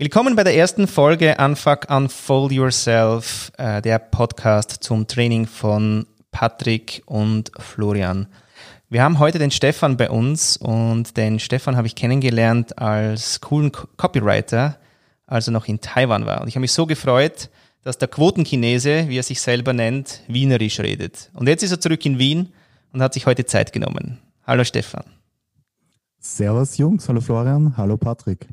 Willkommen bei der ersten Folge Unfuck Unfold Yourself, äh, der Podcast zum Training von Patrick und Florian. Wir haben heute den Stefan bei uns und den Stefan habe ich kennengelernt als coolen Copywriter, als er noch in Taiwan war. Und ich habe mich so gefreut, dass der Quotenchinese, wie er sich selber nennt, wienerisch redet. Und jetzt ist er zurück in Wien und hat sich heute Zeit genommen. Hallo Stefan. Servus Jungs, hallo Florian, hallo Patrick.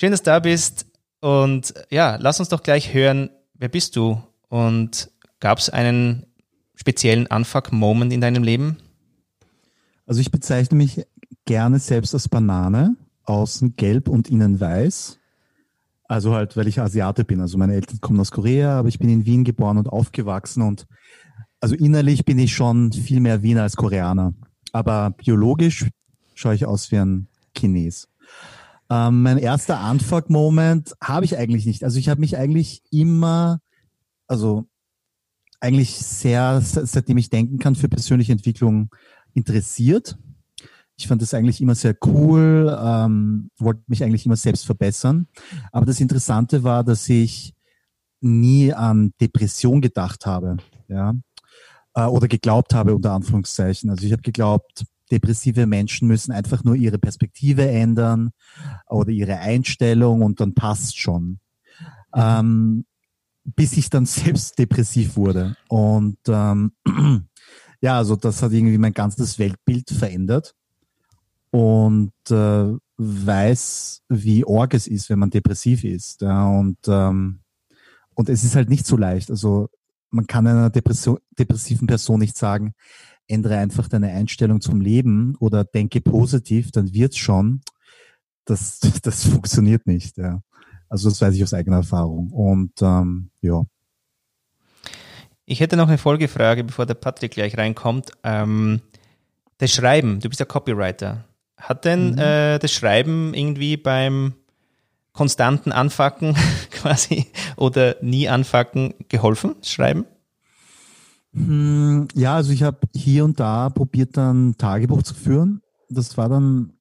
Schön, dass du da bist. Und ja, lass uns doch gleich hören, wer bist du? Und gab es einen speziellen Unfuck-Moment in deinem Leben? Also ich bezeichne mich gerne selbst als Banane, außen gelb und innen weiß. Also halt, weil ich Asiate bin. Also meine Eltern kommen aus Korea, aber ich bin in Wien geboren und aufgewachsen und also innerlich bin ich schon viel mehr Wiener als Koreaner. Aber biologisch schaue ich aus wie ein Chines. Ähm, mein erster Unfuck-Moment habe ich eigentlich nicht. Also ich habe mich eigentlich immer, also eigentlich sehr, seitdem ich denken kann, für persönliche Entwicklung interessiert. Ich fand das eigentlich immer sehr cool, ähm, wollte mich eigentlich immer selbst verbessern. Aber das Interessante war, dass ich nie an Depression gedacht habe, ja, äh, oder geglaubt habe unter Anführungszeichen. Also ich habe geglaubt, depressive Menschen müssen einfach nur ihre Perspektive ändern oder ihre Einstellung und dann passt schon. Ähm, bis ich dann selbst depressiv wurde. Und ähm, ja, also das hat irgendwie mein ganzes Weltbild verändert und äh, weiß, wie org es ist, wenn man depressiv ist. Ja, und, ähm, und es ist halt nicht so leicht. Also man kann einer Depression, depressiven Person nicht sagen, ändere einfach deine Einstellung zum Leben oder denke positiv, dann wird's schon. Das, das funktioniert nicht. Ja. Also das weiß ich aus eigener Erfahrung. Und ähm, ja. Ich hätte noch eine Folgefrage, bevor der Patrick gleich reinkommt. Ähm, das Schreiben, du bist ja Copywriter. Hat denn mhm. äh, das Schreiben irgendwie beim konstanten Anfacken quasi oder nie anfacken geholfen, Schreiben? Hm, ja, also ich habe hier und da probiert dann Tagebuch zu führen. Das war dann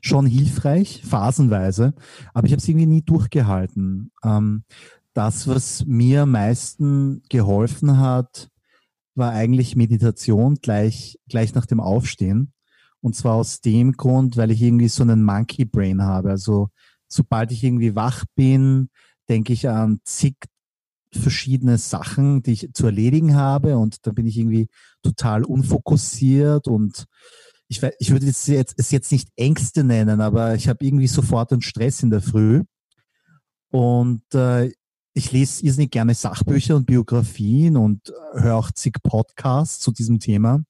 schon hilfreich, phasenweise, aber ich habe es irgendwie nie durchgehalten. Ähm, das, was mir am meisten geholfen hat, war eigentlich Meditation gleich, gleich nach dem Aufstehen. Und zwar aus dem Grund, weil ich irgendwie so einen Monkey Brain habe. Also sobald ich irgendwie wach bin, denke ich an zig verschiedene Sachen, die ich zu erledigen habe und da bin ich irgendwie total unfokussiert und ich, ich würde es jetzt, es jetzt nicht Ängste nennen, aber ich habe irgendwie sofort einen Stress in der Früh und äh, ich lese irrsinnig gerne Sachbücher und Biografien und höre auch zig Podcasts zu diesem Thema.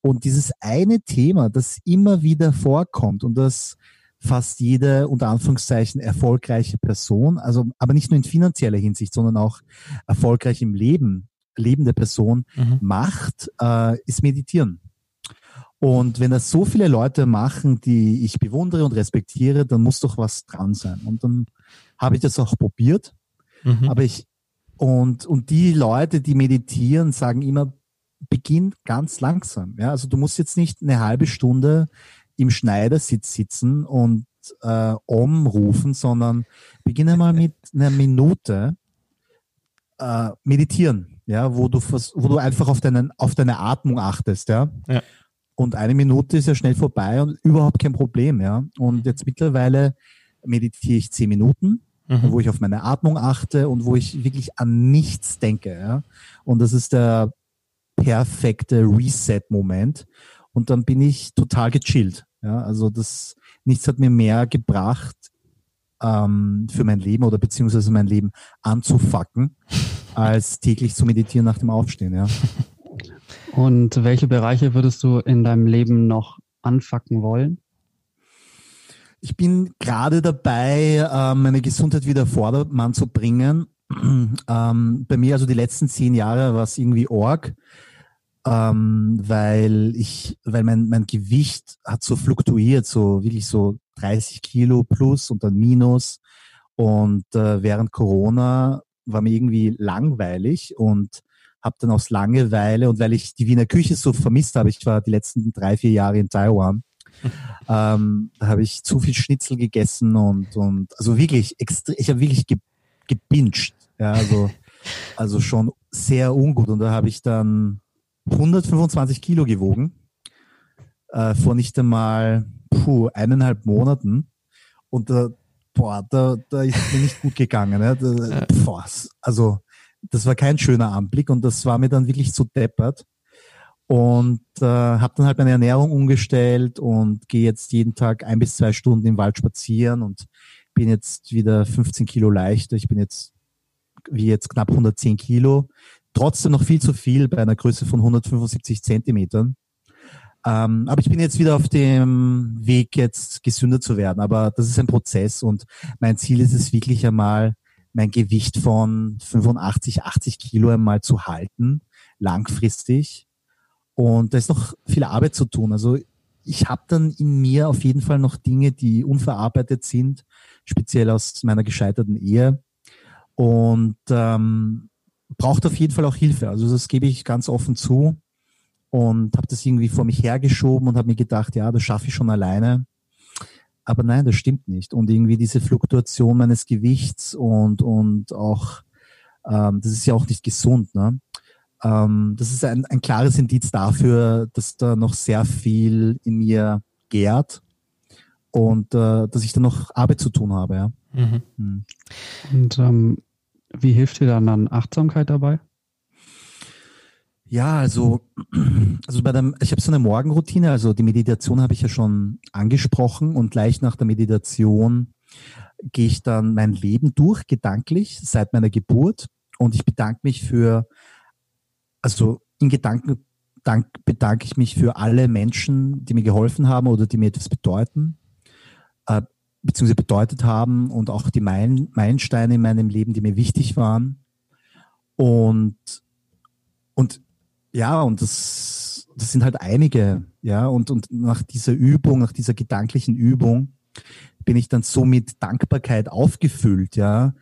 Und dieses eine Thema, das immer wieder vorkommt und das fast jede unter Anführungszeichen erfolgreiche Person, also aber nicht nur in finanzieller Hinsicht, sondern auch erfolgreich im Leben, lebende Person mhm. macht, äh, ist Meditieren. Und wenn das so viele Leute machen, die ich bewundere und respektiere, dann muss doch was dran sein. Und dann habe ich das auch probiert. Mhm. Aber ich, und, und die Leute, die meditieren, sagen immer, beginn ganz langsam. Ja, also du musst jetzt nicht eine halbe Stunde im Schneidersitz sitzen und äh, umrufen, sondern beginne mal mit einer Minute äh, meditieren, ja, wo du wo du einfach auf deinen auf deine Atmung achtest, ja. ja. Und eine Minute ist ja schnell vorbei und überhaupt kein Problem, ja. Und jetzt mittlerweile meditiere ich zehn Minuten, mhm. wo ich auf meine Atmung achte und wo ich wirklich an nichts denke, ja. Und das ist der perfekte Reset-Moment. Und dann bin ich total gechillt. Ja, also das nichts hat mir mehr gebracht ähm, für mein Leben oder beziehungsweise mein Leben anzufacken, als täglich zu meditieren nach dem Aufstehen. Ja. Und welche Bereiche würdest du in deinem Leben noch anfacken wollen? Ich bin gerade dabei, ähm, meine Gesundheit wieder Vordermann zu bringen. Ähm, bei mir, also die letzten zehn Jahre, war es irgendwie Org ähm, weil ich, weil mein, mein Gewicht hat so fluktuiert, so wirklich so 30 Kilo plus und dann minus. Und äh, während Corona war mir irgendwie langweilig und habe dann aus Langeweile und weil ich die Wiener Küche so vermisst habe, ich war die letzten drei, vier Jahre in Taiwan, Ähm, da habe ich zu viel Schnitzel gegessen und, und also wirklich, extre ich habe wirklich ge gebinged. Ja, also, also schon sehr ungut. Und da habe ich dann 125 Kilo gewogen äh, vor nicht einmal puh, eineinhalb Monaten. Und da, boah, da, da ist es mir nicht gut gegangen. Ja. Da, boah, also das war kein schöner Anblick und das war mir dann wirklich so deppert. Und äh, habe dann halt meine Ernährung umgestellt und gehe jetzt jeden Tag ein bis zwei Stunden im Wald spazieren und bin jetzt wieder 15 Kilo leichter. Ich bin jetzt wie jetzt knapp 110 Kilo. Trotzdem noch viel zu viel bei einer Größe von 175 Zentimetern. Ähm, aber ich bin jetzt wieder auf dem Weg, jetzt gesünder zu werden. Aber das ist ein Prozess und mein Ziel ist es wirklich einmal, mein Gewicht von 85, 80 Kilo einmal zu halten, langfristig. Und da ist noch viel Arbeit zu tun. Also ich habe dann in mir auf jeden Fall noch Dinge, die unverarbeitet sind, speziell aus meiner gescheiterten Ehe. Und ähm, braucht auf jeden Fall auch Hilfe. Also das gebe ich ganz offen zu und habe das irgendwie vor mich hergeschoben und habe mir gedacht, ja, das schaffe ich schon alleine. Aber nein, das stimmt nicht. Und irgendwie diese Fluktuation meines Gewichts und, und auch, ähm, das ist ja auch nicht gesund. Ne? Ähm, das ist ein, ein klares Indiz dafür, dass da noch sehr viel in mir gärt und äh, dass ich da noch Arbeit zu tun habe. Ja. Mhm. Mhm. Und ähm, wie hilft dir dann, dann Achtsamkeit dabei? Ja, also, also bei dem, ich habe so eine Morgenroutine, also die Meditation habe ich ja schon angesprochen und gleich nach der Meditation gehe ich dann mein Leben durch, gedanklich, seit meiner Geburt und ich bedanke mich für, also in Gedanken dank, bedanke ich mich für alle Menschen, die mir geholfen haben oder die mir etwas bedeuten, beziehungsweise bedeutet haben und auch die Meilen, Meilensteine in meinem Leben, die mir wichtig waren. Und, und ja, und das, das sind halt einige, ja, und, und nach dieser Übung, nach dieser gedanklichen Übung bin ich dann so mit Dankbarkeit aufgefüllt, ja,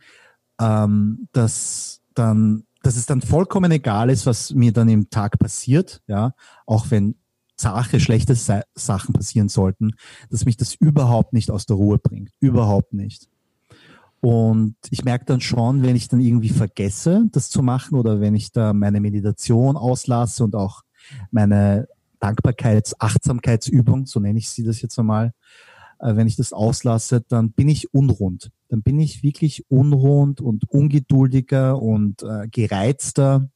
ähm, dass dann, dass es dann vollkommen egal ist, was mir dann im Tag passiert, ja, auch wenn Sache, schlechte Sachen passieren sollten, dass mich das überhaupt nicht aus der Ruhe bringt. Überhaupt nicht. Und ich merke dann schon, wenn ich dann irgendwie vergesse, das zu machen oder wenn ich da meine Meditation auslasse und auch meine Dankbarkeits-, Achtsamkeitsübung, so nenne ich sie das jetzt einmal, äh, wenn ich das auslasse, dann bin ich unrund. Dann bin ich wirklich unrund und ungeduldiger und äh, gereizter.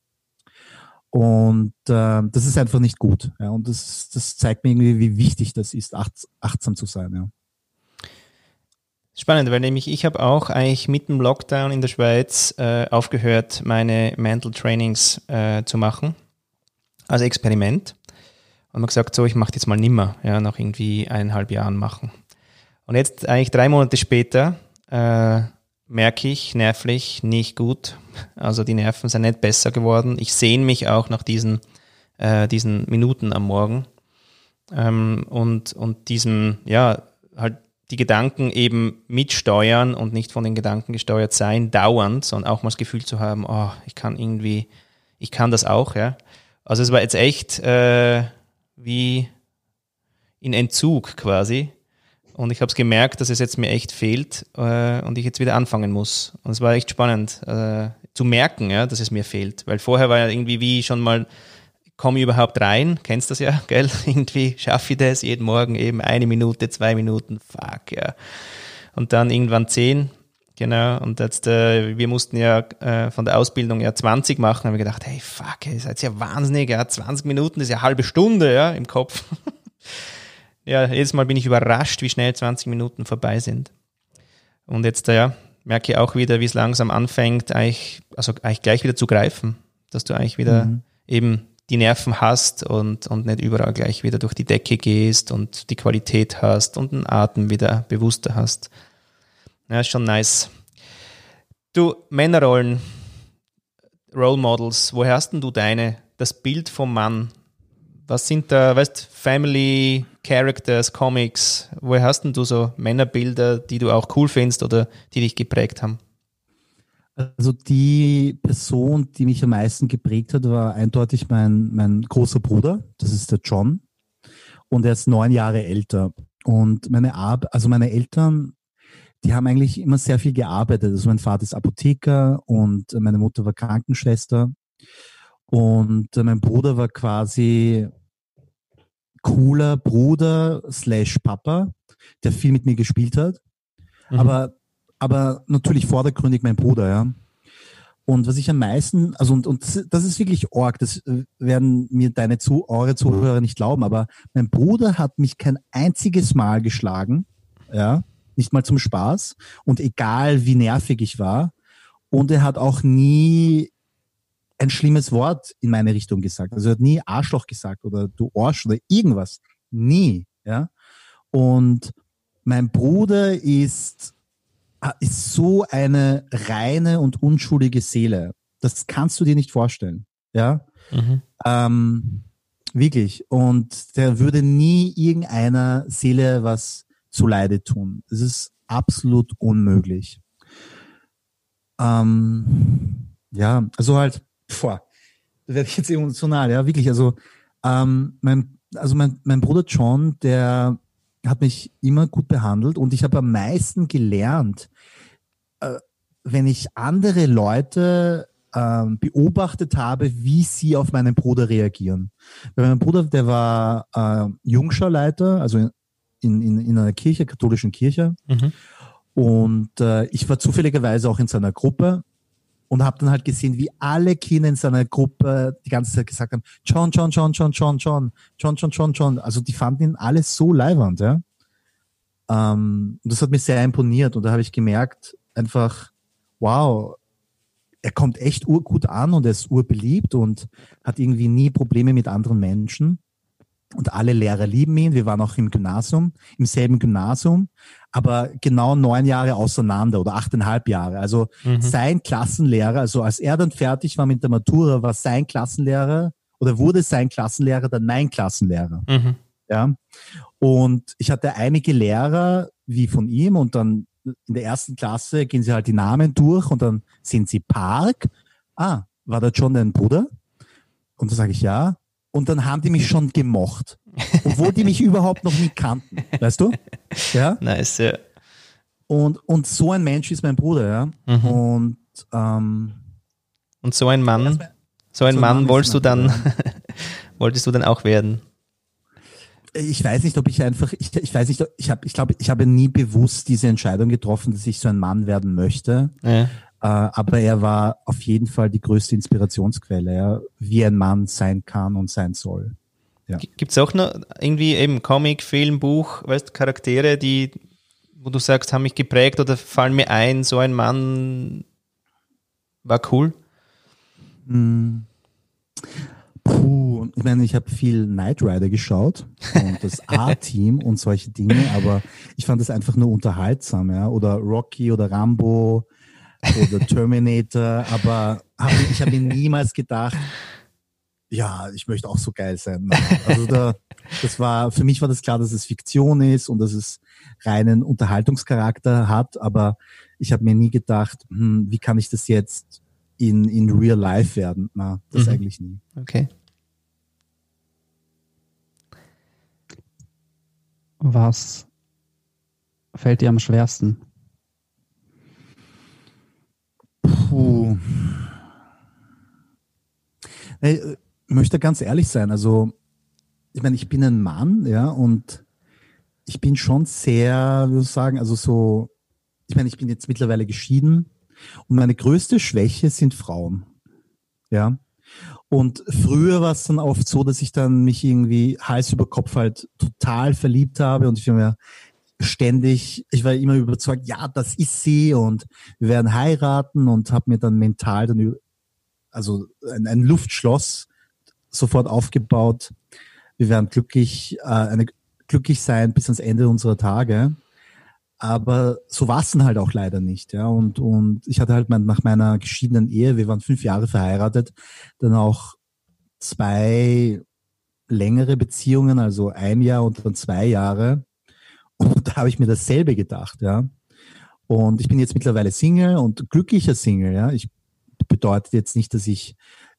Und äh, das ist einfach nicht gut. Ja, und das, das zeigt mir irgendwie, wie wichtig das ist, acht, achtsam zu sein. Ja. Spannend, weil nämlich ich habe auch eigentlich mit dem Lockdown in der Schweiz äh, aufgehört, meine Mental Trainings äh, zu machen. Als Experiment. Und man gesagt, so, ich mache jetzt mal nimmer, ja, nach irgendwie eineinhalb Jahren machen. Und jetzt eigentlich drei Monate später äh, merke ich nervlich nicht gut. Also die Nerven sind nicht besser geworden. Ich sehne mich auch nach diesen, äh, diesen Minuten am Morgen. Ähm, und, und diesem, ja, halt die Gedanken eben mitsteuern und nicht von den Gedanken gesteuert sein, dauernd, sondern auch mal das Gefühl zu haben, oh, ich kann irgendwie, ich kann das auch, ja. Also es war jetzt echt äh, wie in Entzug quasi. Und ich habe es gemerkt, dass es jetzt mir echt fehlt äh, und ich jetzt wieder anfangen muss. Und es war echt spannend äh, zu merken, ja, dass es mir fehlt. Weil vorher war ja irgendwie wie schon mal komme ich überhaupt rein? Kennst das ja, gell? Irgendwie schaffe ich das jeden Morgen eben eine Minute, zwei Minuten, fuck, ja. Und dann irgendwann zehn, genau. Und jetzt, äh, wir mussten ja äh, von der Ausbildung ja 20 machen, haben wir gedacht, hey, fuck, ihr seid ja wahnsinnig, ja, 20 Minuten ist ja eine halbe Stunde, ja, im Kopf. ja, jedes Mal bin ich überrascht, wie schnell 20 Minuten vorbei sind. Und jetzt, ja, merke ich auch wieder, wie es langsam anfängt, eigentlich, also eigentlich gleich wieder zu greifen, dass du eigentlich wieder mhm. eben die Nerven hast und, und nicht überall gleich wieder durch die Decke gehst und die Qualität hast und den Atem wieder bewusster hast. Ja, ist schon nice. Du, Männerrollen, Role Models, woher hast denn du deine? Das Bild vom Mann. Was sind da, weißt Family, Characters, Comics, woher hast denn du so Männerbilder, die du auch cool findest oder die dich geprägt haben? Also die Person, die mich am meisten geprägt hat, war eindeutig mein, mein großer Bruder. Das ist der John. und er ist neun Jahre älter. Und meine Ab also meine Eltern, die haben eigentlich immer sehr viel gearbeitet. Also mein Vater ist Apotheker und meine Mutter war Krankenschwester. Und mein Bruder war quasi cooler Bruder slash Papa, der viel mit mir gespielt hat. Mhm. Aber, aber natürlich vordergründig mein Bruder, ja. Und was ich am meisten, also und, und das ist wirklich org, das werden mir deine zu, eure Zuhörer nicht glauben, aber mein Bruder hat mich kein einziges Mal geschlagen, ja, nicht mal zum Spaß und egal wie nervig ich war und er hat auch nie ein schlimmes Wort in meine Richtung gesagt. Also er hat nie Arschloch gesagt oder du Arsch oder irgendwas. Nie, ja. Und mein Bruder ist, ist so eine reine und unschuldige Seele. Das kannst du dir nicht vorstellen, ja. Mhm. Ähm, wirklich. Und der würde nie irgendeiner Seele was zuleide tun. Das ist absolut unmöglich. Ähm, ja, also halt, boah, da werde ich jetzt emotional, ja, wirklich. Also, ähm, mein, also mein, mein Bruder John, der hat mich immer gut behandelt und ich habe am meisten gelernt, äh, wenn ich andere Leute äh, beobachtet habe, wie sie auf meinen Bruder reagieren. Weil mein Bruder, der war äh, Jungscharleiter, also in, in, in einer Kirche, katholischen Kirche. Mhm. Und äh, ich war zufälligerweise auch in seiner Gruppe und habe dann halt gesehen, wie alle Kinder in seiner Gruppe die ganze Zeit gesagt haben, John, John, John, John, John, John, John, John, John, John. Also die fanden ihn alle so leiwand, ja. Ähm, und das hat mich sehr imponiert und da habe ich gemerkt, einfach, wow, er kommt echt urgut an und er ist urbeliebt und hat irgendwie nie Probleme mit anderen Menschen und alle Lehrer lieben ihn. Wir waren auch im Gymnasium, im selben Gymnasium, aber genau neun Jahre auseinander oder achteinhalb Jahre. Also mhm. sein Klassenlehrer, also als er dann fertig war mit der Matura, war sein Klassenlehrer oder wurde sein Klassenlehrer dann mein Klassenlehrer. Mhm. Ja. Und ich hatte einige Lehrer wie von ihm und dann in der ersten Klasse gehen sie halt die Namen durch und dann sehen sie Park. Ah, war da John dein Bruder? Und da sage ich ja. Und dann haben die mich schon gemocht. Obwohl die mich überhaupt noch nie kannten. Weißt du? Ja. Nice, ja. Und, und so ein Mensch ist mein Bruder, ja. Mhm. Und, ähm, und so ein Mann, so ein so Mann, Mann wolltest du dann, wolltest du dann auch werden? Ich weiß nicht, ob ich einfach, ich, ich weiß nicht, ich habe, ich glaube, ich habe nie bewusst diese Entscheidung getroffen, dass ich so ein Mann werden möchte. Ja. Äh, aber er war auf jeden Fall die größte Inspirationsquelle, ja, wie ein Mann sein kann und sein soll. Ja. Gibt es auch noch irgendwie eben Comic, Film, Buch, weißt Charaktere, die, wo du sagst, haben mich geprägt oder fallen mir ein, so ein Mann war cool? Hm. Puh, ich meine, ich habe viel Knight Rider geschaut und das A-Team und solche Dinge, aber ich fand das einfach nur unterhaltsam, ja. Oder Rocky oder Rambo oder Terminator, aber hab, ich habe mir niemals gedacht, ja, ich möchte auch so geil sein. Also da, das war, für mich war das klar, dass es Fiktion ist und dass es reinen Unterhaltungscharakter hat, aber ich habe mir nie gedacht, hm, wie kann ich das jetzt in, in real life werden? Na, das mhm. eigentlich nie. Okay. Was fällt dir am schwersten? Puh. Ich möchte ganz ehrlich sein. Also, ich meine, ich bin ein Mann, ja, und ich bin schon sehr, würde ich sagen, also so, ich meine, ich bin jetzt mittlerweile geschieden und meine größte Schwäche sind Frauen. Ja. Und früher war es dann oft so, dass ich dann mich irgendwie Hals über Kopf halt total verliebt habe und ich mir ständig, ich war immer überzeugt, ja, das ist sie und wir werden heiraten und habe mir dann mental dann also ein, ein, Luftschloss sofort aufgebaut. Wir werden glücklich, äh, eine, glücklich sein bis ans Ende unserer Tage. Aber so war es dann halt auch leider nicht, ja. Und, und ich hatte halt mein, nach meiner geschiedenen Ehe, wir waren fünf Jahre verheiratet, dann auch zwei längere Beziehungen, also ein Jahr und dann zwei Jahre. Und da habe ich mir dasselbe gedacht, ja. Und ich bin jetzt mittlerweile Single und glücklicher Single, ja. Ich bedeutet jetzt nicht, dass ich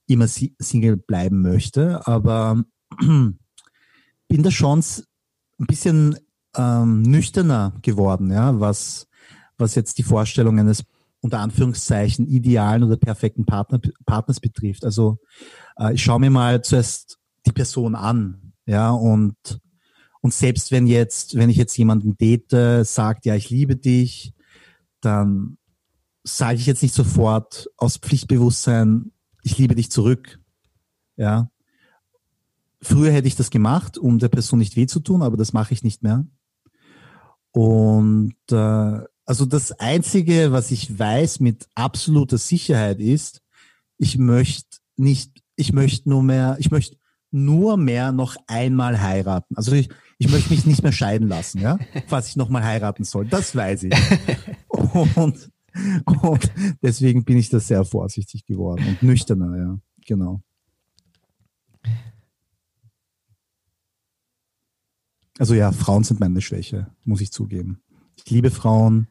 immer Single bleiben möchte, aber bin da schon ein bisschen ähm, nüchterner geworden, ja, was, was jetzt die Vorstellung eines unter Anführungszeichen idealen oder perfekten Partner, Partners betrifft. Also äh, ich schaue mir mal zuerst die Person an, ja, und, und selbst wenn jetzt, wenn ich jetzt jemanden date, sagt, ja, ich liebe dich, dann sage ich jetzt nicht sofort aus Pflichtbewusstsein, ich liebe dich zurück. Ja. Früher hätte ich das gemacht, um der Person nicht weh zu tun, aber das mache ich nicht mehr. Und äh, also das Einzige, was ich weiß mit absoluter Sicherheit ist, ich möchte nicht, ich möchte nur mehr, ich möchte nur mehr noch einmal heiraten. Also ich, ich möchte mich nicht mehr scheiden lassen, ja, falls ich nochmal heiraten soll. Das weiß ich. Und, und deswegen bin ich da sehr vorsichtig geworden und nüchterner, ja, genau. Also ja, Frauen sind meine Schwäche, muss ich zugeben. Ich liebe Frauen,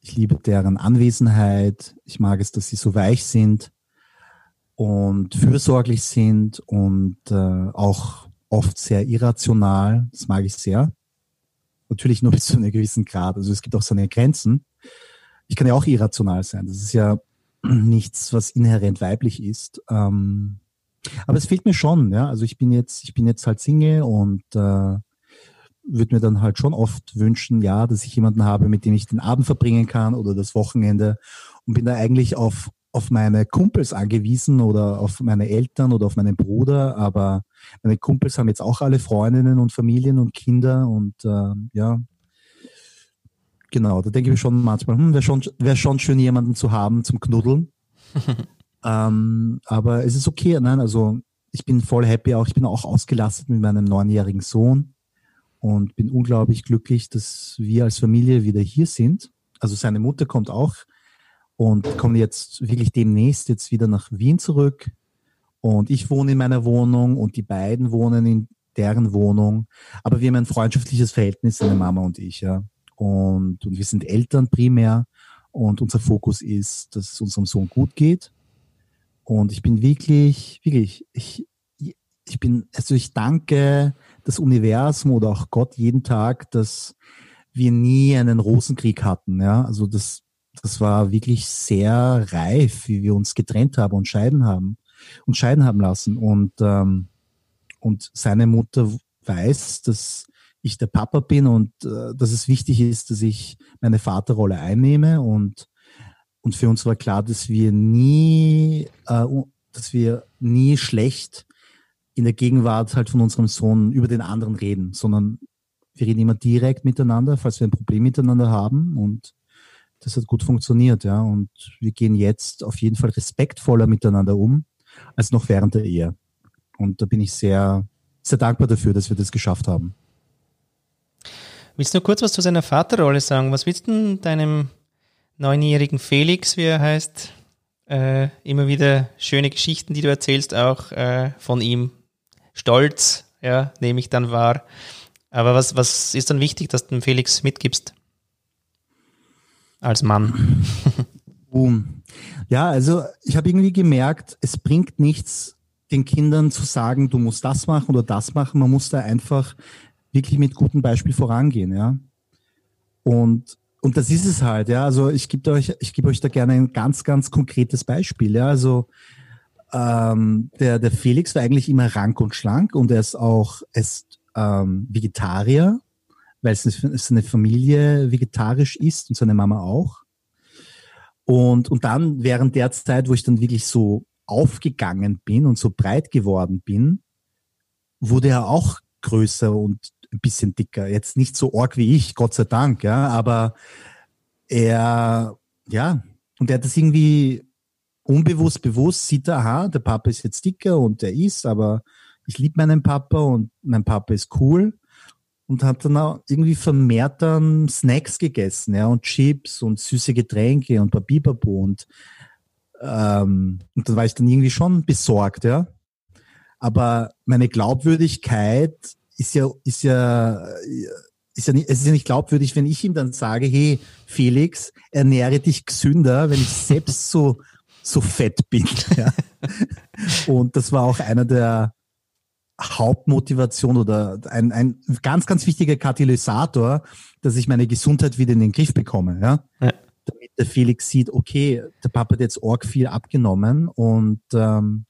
ich liebe deren Anwesenheit, ich mag es, dass sie so weich sind und fürsorglich sind und äh, auch oft sehr irrational. Das mag ich sehr. Natürlich nur bis zu einem gewissen Grad. Also es gibt auch seine Grenzen. Ich kann ja auch irrational sein. Das ist ja nichts, was inhärent weiblich ist. Ähm, aber es fehlt mir schon, ja. Also ich bin jetzt, ich bin jetzt halt Single und äh, würde mir dann halt schon oft wünschen, ja, dass ich jemanden habe, mit dem ich den Abend verbringen kann oder das Wochenende und bin da eigentlich auf, auf meine Kumpels angewiesen oder auf meine Eltern oder auf meinen Bruder, aber meine Kumpels haben jetzt auch alle Freundinnen und Familien und Kinder und äh, ja, genau, da denke ich mir schon manchmal, hm, wäre schon, wär schon schön, jemanden zu haben zum Knuddeln. ähm, aber es ist okay, nein, also ich bin voll happy auch, ich bin auch ausgelastet mit meinem neunjährigen Sohn und bin unglaublich glücklich, dass wir als Familie wieder hier sind. Also seine Mutter kommt auch und kommt jetzt wirklich demnächst jetzt wieder nach Wien zurück. Und ich wohne in meiner Wohnung und die beiden wohnen in deren Wohnung. Aber wir haben ein freundschaftliches Verhältnis, seine Mama und ich, ja. Und, und wir sind Eltern primär. Und unser Fokus ist, dass es unserem Sohn gut geht. Und ich bin wirklich, wirklich, ich, ich bin, also ich danke das Universum oder auch Gott jeden Tag, dass wir nie einen Rosenkrieg hatten. Ja, also das, das war wirklich sehr reif, wie wir uns getrennt haben und scheiden haben und scheiden haben lassen. Und ähm, und seine Mutter weiß, dass ich der Papa bin und äh, dass es wichtig ist, dass ich meine Vaterrolle einnehme und und für uns war klar, dass wir nie, äh, dass wir nie schlecht in der Gegenwart halt von unserem Sohn über den anderen reden, sondern wir reden immer direkt miteinander, falls wir ein Problem miteinander haben und das hat gut funktioniert, ja. Und wir gehen jetzt auf jeden Fall respektvoller miteinander um als noch während der Ehe. Und da bin ich sehr, sehr dankbar dafür, dass wir das geschafft haben. Willst du nur kurz was zu seiner Vaterrolle sagen? Was willst du deinem neunjährigen Felix, wie er heißt, äh, immer wieder schöne Geschichten, die du erzählst, auch äh, von ihm Stolz, ja, nehme ich dann wahr. Aber was, was ist dann wichtig, dass du dem Felix mitgibst? Als Mann. Boom. Ja, also ich habe irgendwie gemerkt, es bringt nichts, den Kindern zu sagen, du musst das machen oder das machen. Man muss da einfach wirklich mit gutem Beispiel vorangehen, ja. Und, und das ist es halt, ja. Also ich gebe euch, ich gebe euch da gerne ein ganz, ganz konkretes Beispiel, ja. Also ähm, der, der Felix war eigentlich immer rank und schlank und er ist auch ist, ähm, Vegetarier, weil seine Familie vegetarisch ist und seine Mama auch. Und, und dann während der Zeit, wo ich dann wirklich so aufgegangen bin und so breit geworden bin, wurde er auch größer und ein bisschen dicker. Jetzt nicht so arg wie ich, Gott sei Dank, ja, aber er, ja, und er hat das irgendwie unbewusst, bewusst sieht er, aha, der Papa ist jetzt dicker und der ist, aber ich liebe meinen Papa und mein Papa ist cool und hat dann auch irgendwie vermehrt dann Snacks gegessen, ja, und Chips und süße Getränke und Papipapo und ähm, und dann war ich dann irgendwie schon besorgt, ja. Aber meine Glaubwürdigkeit ist ja, ist ja, ist ja nicht, es ist ja nicht glaubwürdig, wenn ich ihm dann sage, hey, Felix, ernähre dich gesünder, wenn ich selbst so so fett bin. Ja. Und das war auch einer der Hauptmotivation oder ein, ein ganz, ganz wichtiger Katalysator, dass ich meine Gesundheit wieder in den Griff bekomme. Ja? ja. Damit der Felix sieht, okay, der Papa hat jetzt arg viel abgenommen und ähm,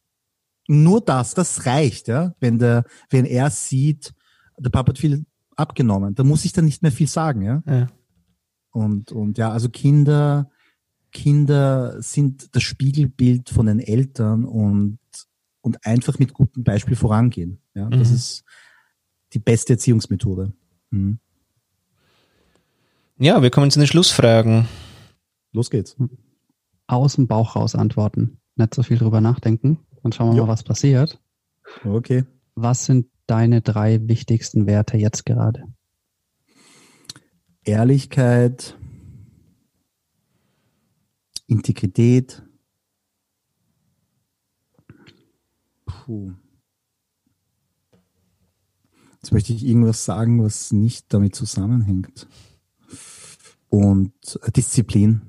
nur das, das reicht, ja. Wenn der, wenn er sieht, der Papa hat viel abgenommen, da muss ich dann nicht mehr viel sagen, ja. ja. Und, und ja, also Kinder, Kinder sind das Spiegelbild von den Eltern und, und einfach mit gutem Beispiel vorangehen. Ja, das mhm. ist die beste Erziehungsmethode. Mhm. Ja, wir kommen zu den Schlussfragen. Los geht's. Aus dem Bauch raus antworten. Nicht so viel drüber nachdenken. Dann schauen wir jo. mal, was passiert. Okay. Was sind deine drei wichtigsten Werte jetzt gerade? Ehrlichkeit, Integrität. Puh. Jetzt möchte ich irgendwas sagen, was nicht damit zusammenhängt. Und Disziplin,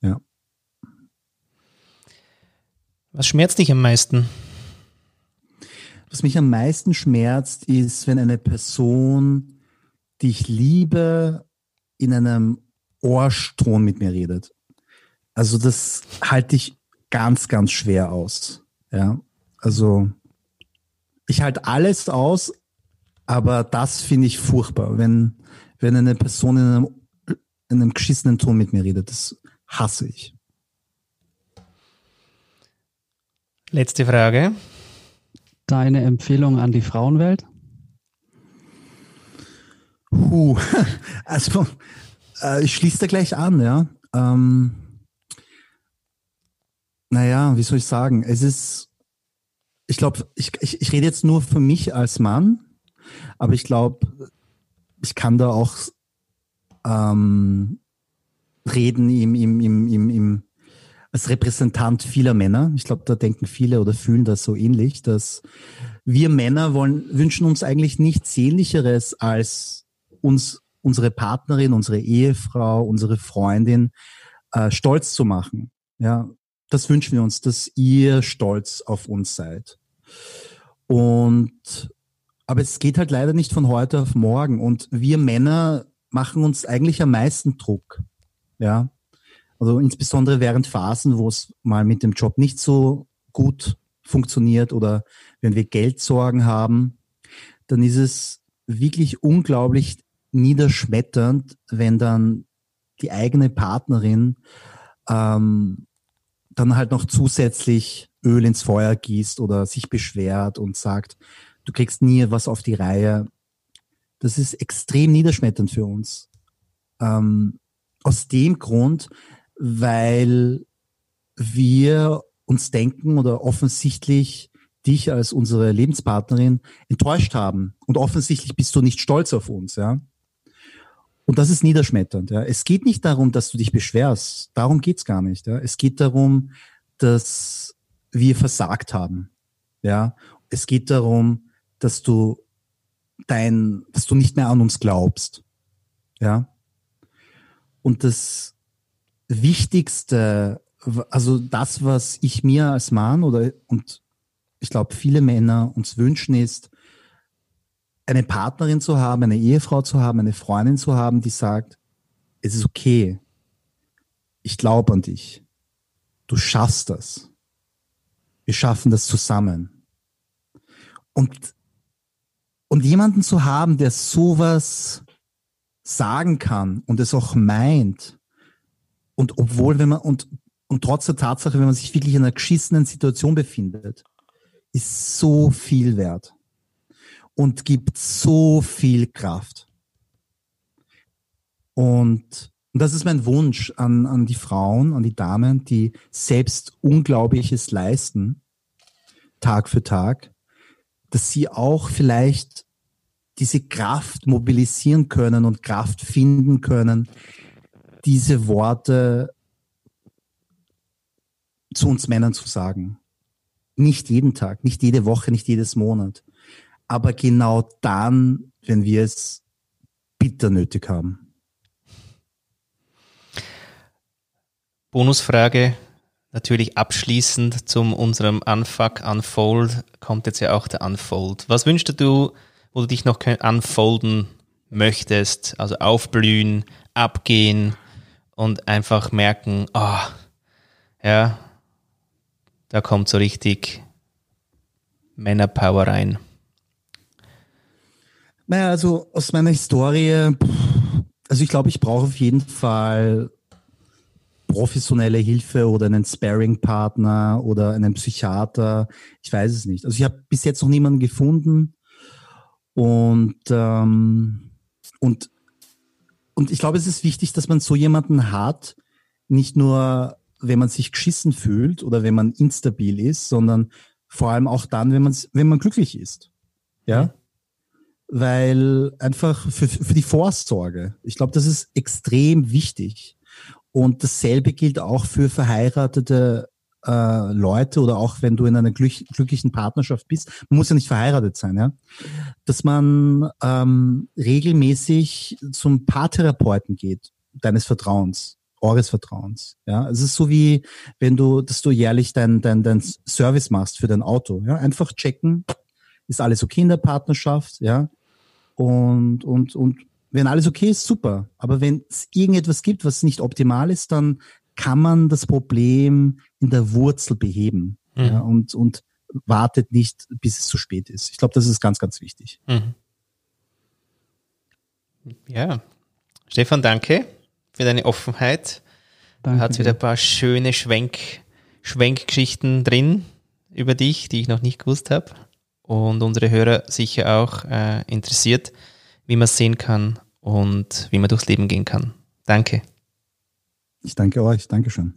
ja. Was schmerzt dich am meisten? Was mich am meisten schmerzt, ist, wenn eine Person, die ich liebe, in einem Ohrton mit mir redet. Also das halte ich ganz, ganz schwer aus. Ja, also ich halte alles aus, aber das finde ich furchtbar, wenn, wenn eine Person in einem, in einem geschissenen Ton mit mir redet. Das hasse ich. Letzte Frage. Deine Empfehlung an die Frauenwelt? Puh, also äh, ich schließe da gleich an, ja. Ähm, naja, wie soll ich sagen? Es ist, ich glaube, ich, ich, ich rede jetzt nur für mich als Mann, aber ich glaube, ich kann da auch ähm, reden im, im, im, im, im als Repräsentant vieler Männer. Ich glaube, da denken viele oder fühlen das so ähnlich, dass wir Männer wollen, wünschen uns eigentlich nichts Sehnlicheres als uns, unsere Partnerin, unsere Ehefrau, unsere Freundin äh, stolz zu machen. Ja, das wünschen wir uns, dass ihr stolz auf uns seid. Und aber es geht halt leider nicht von heute auf morgen. Und wir Männer machen uns eigentlich am meisten Druck. Ja, also insbesondere während Phasen, wo es mal mit dem Job nicht so gut funktioniert oder wenn wir Geldsorgen haben, dann ist es wirklich unglaublich niederschmetternd, wenn dann die eigene Partnerin ähm, dann halt noch zusätzlich Öl ins Feuer gießt oder sich beschwert und sagt, du kriegst nie was auf die Reihe. Das ist extrem niederschmetternd für uns. Ähm, aus dem Grund, weil wir uns denken oder offensichtlich dich als unsere Lebenspartnerin enttäuscht haben. Und offensichtlich bist du nicht stolz auf uns, ja. Und das ist niederschmetternd, ja. Es geht nicht darum, dass du dich beschwerst. Darum geht's gar nicht, ja. Es geht darum, dass wir versagt haben, ja. Es geht darum, dass du dein, dass du nicht mehr an uns glaubst, ja. Und das, Wichtigste, also das, was ich mir als Mann oder und ich glaube viele Männer uns wünschen, ist, eine Partnerin zu haben, eine Ehefrau zu haben, eine Freundin zu haben, die sagt, es ist okay, ich glaube an dich, du schaffst das, wir schaffen das zusammen. Und, und jemanden zu haben, der sowas sagen kann und es auch meint, und obwohl, wenn man, und, und trotz der Tatsache, wenn man sich wirklich in einer geschissenen Situation befindet, ist so viel wert und gibt so viel Kraft. Und, das ist mein Wunsch an, an die Frauen, an die Damen, die selbst Unglaubliches leisten, Tag für Tag, dass sie auch vielleicht diese Kraft mobilisieren können und Kraft finden können, diese Worte zu uns Männern zu sagen. Nicht jeden Tag, nicht jede Woche, nicht jedes Monat. Aber genau dann, wenn wir es bitter nötig haben. Bonusfrage. natürlich abschließend zum unserem Unfuck Unfold kommt jetzt ja auch der Unfold. Was wünschst du, wo du dich noch unfolden möchtest? Also aufblühen, abgehen und einfach merken, ah, oh, ja, da kommt so richtig Männerpower rein. Naja, also aus meiner Historie, also ich glaube, ich brauche auf jeden Fall professionelle Hilfe oder einen Sparing-Partner oder einen Psychiater. Ich weiß es nicht. Also ich habe bis jetzt noch niemanden gefunden und ähm, und und ich glaube, es ist wichtig, dass man so jemanden hat, nicht nur wenn man sich geschissen fühlt oder wenn man instabil ist, sondern vor allem auch dann, wenn wenn man glücklich ist. Ja. Weil einfach für, für die Vorsorge. Ich glaube, das ist extrem wichtig. Und dasselbe gilt auch für verheiratete äh, Leute oder auch wenn du in einer glück glücklichen Partnerschaft bist, man muss ja nicht verheiratet sein, ja, dass man ähm, regelmäßig zum Paartherapeuten geht, deines Vertrauens, eures Vertrauens. Ja, es ist so wie wenn du, dass du jährlich dein, dein, dein Service machst für dein Auto. Ja, einfach checken, ist alles okay in der Partnerschaft, ja, und und und wenn alles okay ist, super. Aber wenn es irgendetwas gibt, was nicht optimal ist, dann kann man das Problem in der Wurzel beheben mhm. ja, und, und wartet nicht, bis es zu spät ist. Ich glaube, das ist ganz, ganz wichtig. Mhm. Ja, Stefan, danke für deine Offenheit. Danke du hast wieder ein paar schöne Schwenk, Schwenkgeschichten drin über dich, die ich noch nicht gewusst habe. Und unsere Hörer sicher auch äh, interessiert wie man es sehen kann und wie man durchs Leben gehen kann. Danke. Ich danke euch. Dankeschön.